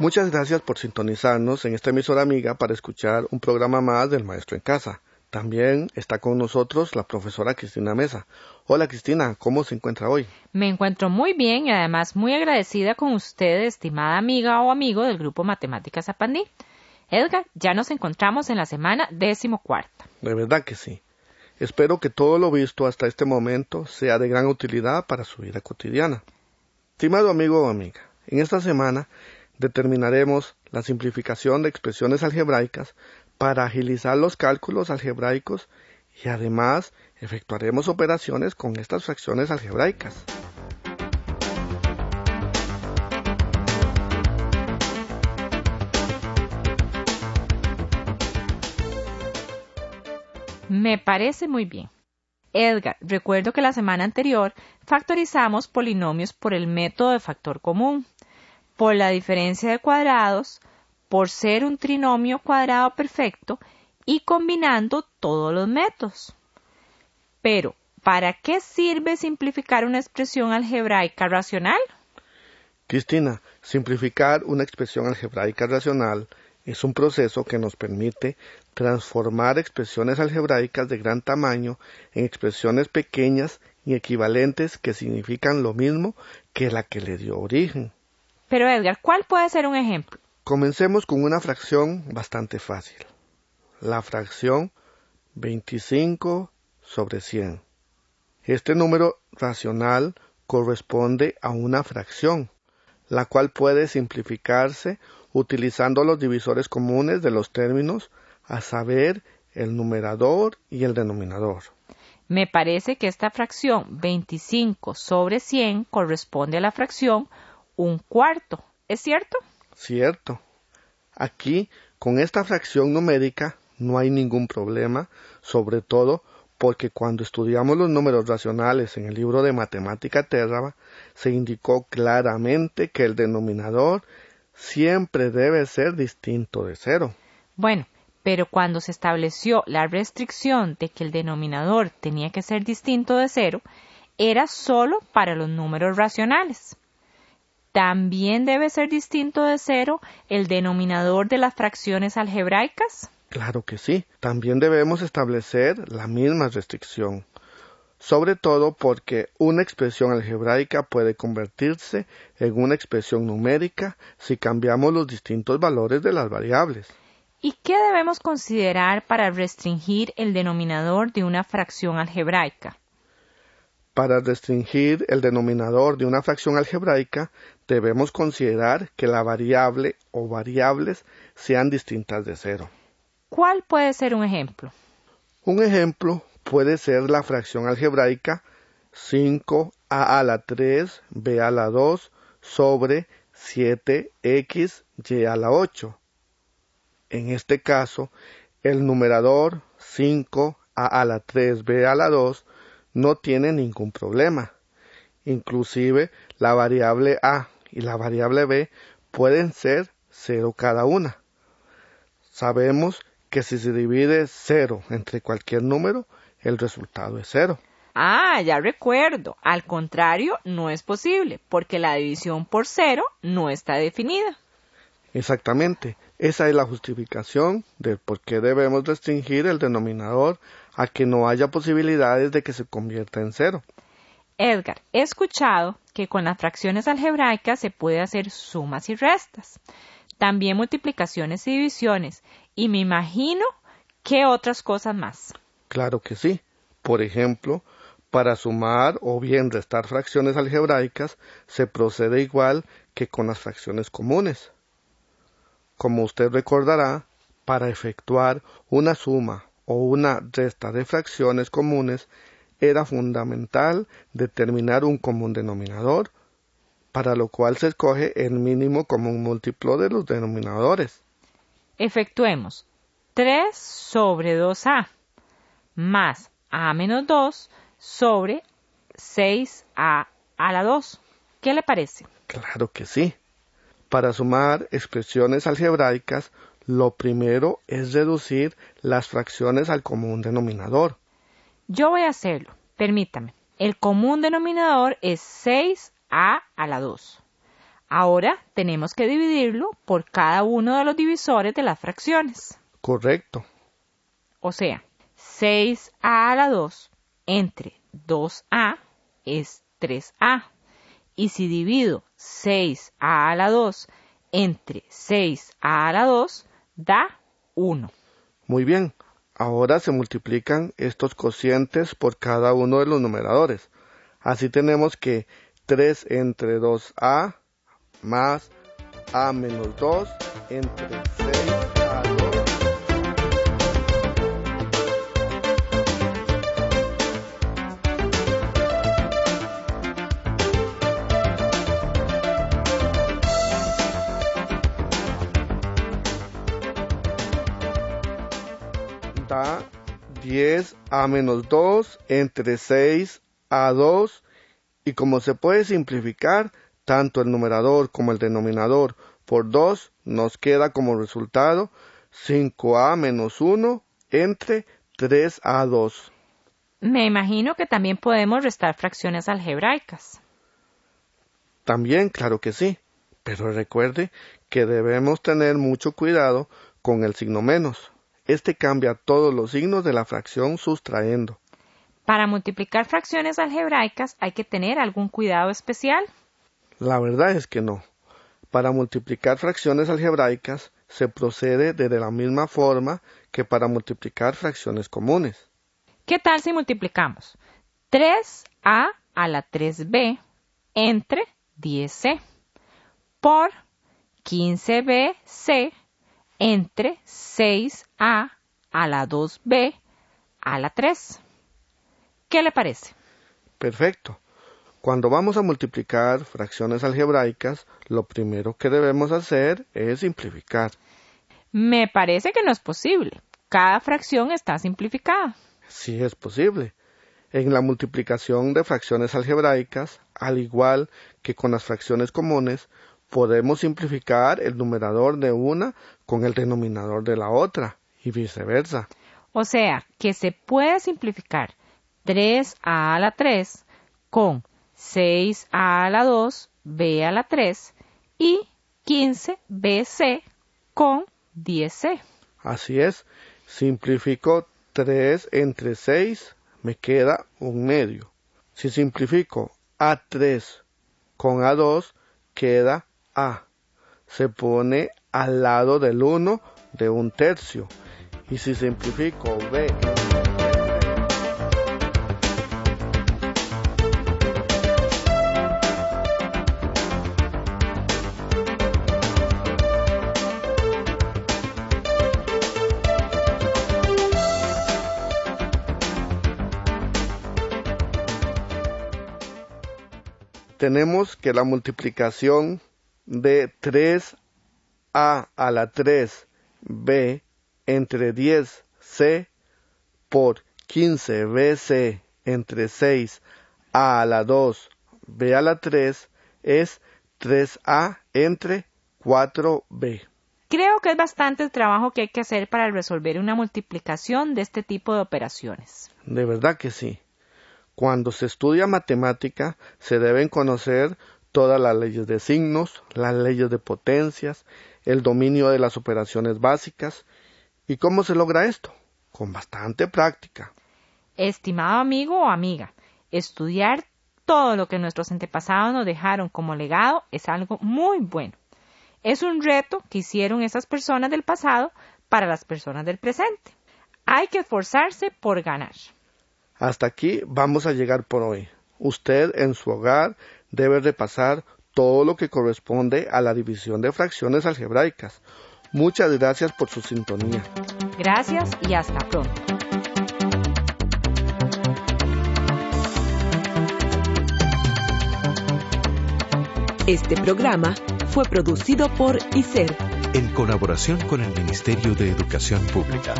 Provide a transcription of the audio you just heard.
Muchas gracias por sintonizarnos en esta emisora amiga para escuchar un programa más del Maestro en Casa. También está con nosotros la profesora Cristina Mesa. Hola Cristina, ¿cómo se encuentra hoy? Me encuentro muy bien y además muy agradecida con usted, estimada amiga o amigo del grupo Matemáticas Apandí. Edgar, ya nos encontramos en la semana décimo cuarta. De verdad que sí. Espero que todo lo visto hasta este momento sea de gran utilidad para su vida cotidiana. Estimado amigo o amiga, en esta semana determinaremos la simplificación de expresiones algebraicas para agilizar los cálculos algebraicos y además efectuaremos operaciones con estas fracciones algebraicas. Me parece muy bien. Edgar, recuerdo que la semana anterior factorizamos polinomios por el método de factor común por la diferencia de cuadrados, por ser un trinomio cuadrado perfecto y combinando todos los métodos. Pero, ¿para qué sirve simplificar una expresión algebraica racional? Cristina, simplificar una expresión algebraica racional es un proceso que nos permite transformar expresiones algebraicas de gran tamaño en expresiones pequeñas y equivalentes que significan lo mismo que la que le dio origen. Pero Edgar, ¿cuál puede ser un ejemplo? Comencemos con una fracción bastante fácil. La fracción 25 sobre 100. Este número racional corresponde a una fracción, la cual puede simplificarse utilizando los divisores comunes de los términos, a saber, el numerador y el denominador. Me parece que esta fracción 25 sobre 100 corresponde a la fracción un cuarto. ¿Es cierto? Cierto. Aquí, con esta fracción numérica, no hay ningún problema, sobre todo porque cuando estudiamos los números racionales en el libro de matemática Térraba, se indicó claramente que el denominador siempre debe ser distinto de cero. Bueno, pero cuando se estableció la restricción de que el denominador tenía que ser distinto de cero, era solo para los números racionales también debe ser distinto de cero el denominador de las fracciones algebraicas? Claro que sí. También debemos establecer la misma restricción. Sobre todo porque una expresión algebraica puede convertirse en una expresión numérica si cambiamos los distintos valores de las variables. ¿Y qué debemos considerar para restringir el denominador de una fracción algebraica? Para restringir el denominador de una fracción algebraica, debemos considerar que la variable o variables sean distintas de cero. ¿Cuál puede ser un ejemplo? Un ejemplo puede ser la fracción algebraica 5a a la 3 b a la 2 sobre 7x y a la 8. En este caso, el numerador 5a a la 3 b a la 2 no tiene ningún problema. Inclusive la variable a y la variable b pueden ser cero cada una. Sabemos que si se divide cero entre cualquier número, el resultado es cero. Ah, ya recuerdo. Al contrario, no es posible, porque la división por cero no está definida. Exactamente. Esa es la justificación del por qué debemos restringir el denominador a que no haya posibilidades de que se convierta en cero. Edgar, he escuchado que con las fracciones algebraicas se puede hacer sumas y restas, también multiplicaciones y divisiones, y me imagino que otras cosas más. Claro que sí. Por ejemplo, para sumar o bien restar fracciones algebraicas se procede igual que con las fracciones comunes. Como usted recordará, para efectuar una suma o una resta de fracciones comunes era fundamental determinar un común denominador para lo cual se escoge el mínimo común múltiplo de los denominadores. Efectuemos 3 sobre 2a más a menos 2 sobre 6a a la 2. ¿Qué le parece? Claro que sí. Para sumar expresiones algebraicas, lo primero es reducir las fracciones al común denominador. Yo voy a hacerlo. Permítame. El común denominador es 6a a la 2. Ahora tenemos que dividirlo por cada uno de los divisores de las fracciones. Correcto. O sea, 6a a la 2 entre 2a es 3a. Y si divido 6a a la 2 entre 6a a la 2, da 1. Muy bien. Ahora se multiplican estos cocientes por cada uno de los numeradores. Así tenemos que 3 entre 2a más a menos 2 entre 6a 2. A menos 2 entre 6 a 2 y como se puede simplificar tanto el numerador como el denominador por 2 nos queda como resultado 5a menos 1 entre 3a2. Me imagino que también podemos restar fracciones algebraicas. También, claro que sí, pero recuerde que debemos tener mucho cuidado con el signo menos. Este cambia todos los signos de la fracción sustrayendo. Para multiplicar fracciones algebraicas hay que tener algún cuidado especial. La verdad es que no. Para multiplicar fracciones algebraicas se procede de la misma forma que para multiplicar fracciones comunes. ¿Qué tal si multiplicamos 3a a la 3b entre 10c por 15bc entre 6a a la 2b a la 3? ¿Qué le parece? Perfecto. Cuando vamos a multiplicar fracciones algebraicas, lo primero que debemos hacer es simplificar. Me parece que no es posible. Cada fracción está simplificada. Sí es posible. En la multiplicación de fracciones algebraicas, al igual que con las fracciones comunes, podemos simplificar el numerador de una con el denominador de la otra y viceversa. O sea, que se puede simplificar 3a a la 3 con 6a a la 2, b a la 3 y 15bc con 10c. Así es, simplifico 3 entre 6, me queda un medio. Si simplifico A3 con A2, queda A. Se pone al lado del 1 de un tercio. Y si simplifico B tenemos que la multiplicación de 3a a la 3b entre 10c por 15bc entre 6a a la 2 b a la 3 es 3a entre 4b. Creo que es bastante el trabajo que hay que hacer para resolver una multiplicación de este tipo de operaciones. De verdad que sí. Cuando se estudia matemática se deben conocer todas las leyes de signos, las leyes de potencias, el dominio de las operaciones básicas. ¿Y cómo se logra esto? Con bastante práctica. Estimado amigo o amiga, estudiar todo lo que nuestros antepasados nos dejaron como legado es algo muy bueno. Es un reto que hicieron esas personas del pasado para las personas del presente. Hay que esforzarse por ganar. Hasta aquí vamos a llegar por hoy. Usted en su hogar debe repasar todo lo que corresponde a la división de fracciones algebraicas. Muchas gracias por su sintonía. Gracias y hasta pronto. Este programa fue producido por ICER. En colaboración con el Ministerio de Educación Pública.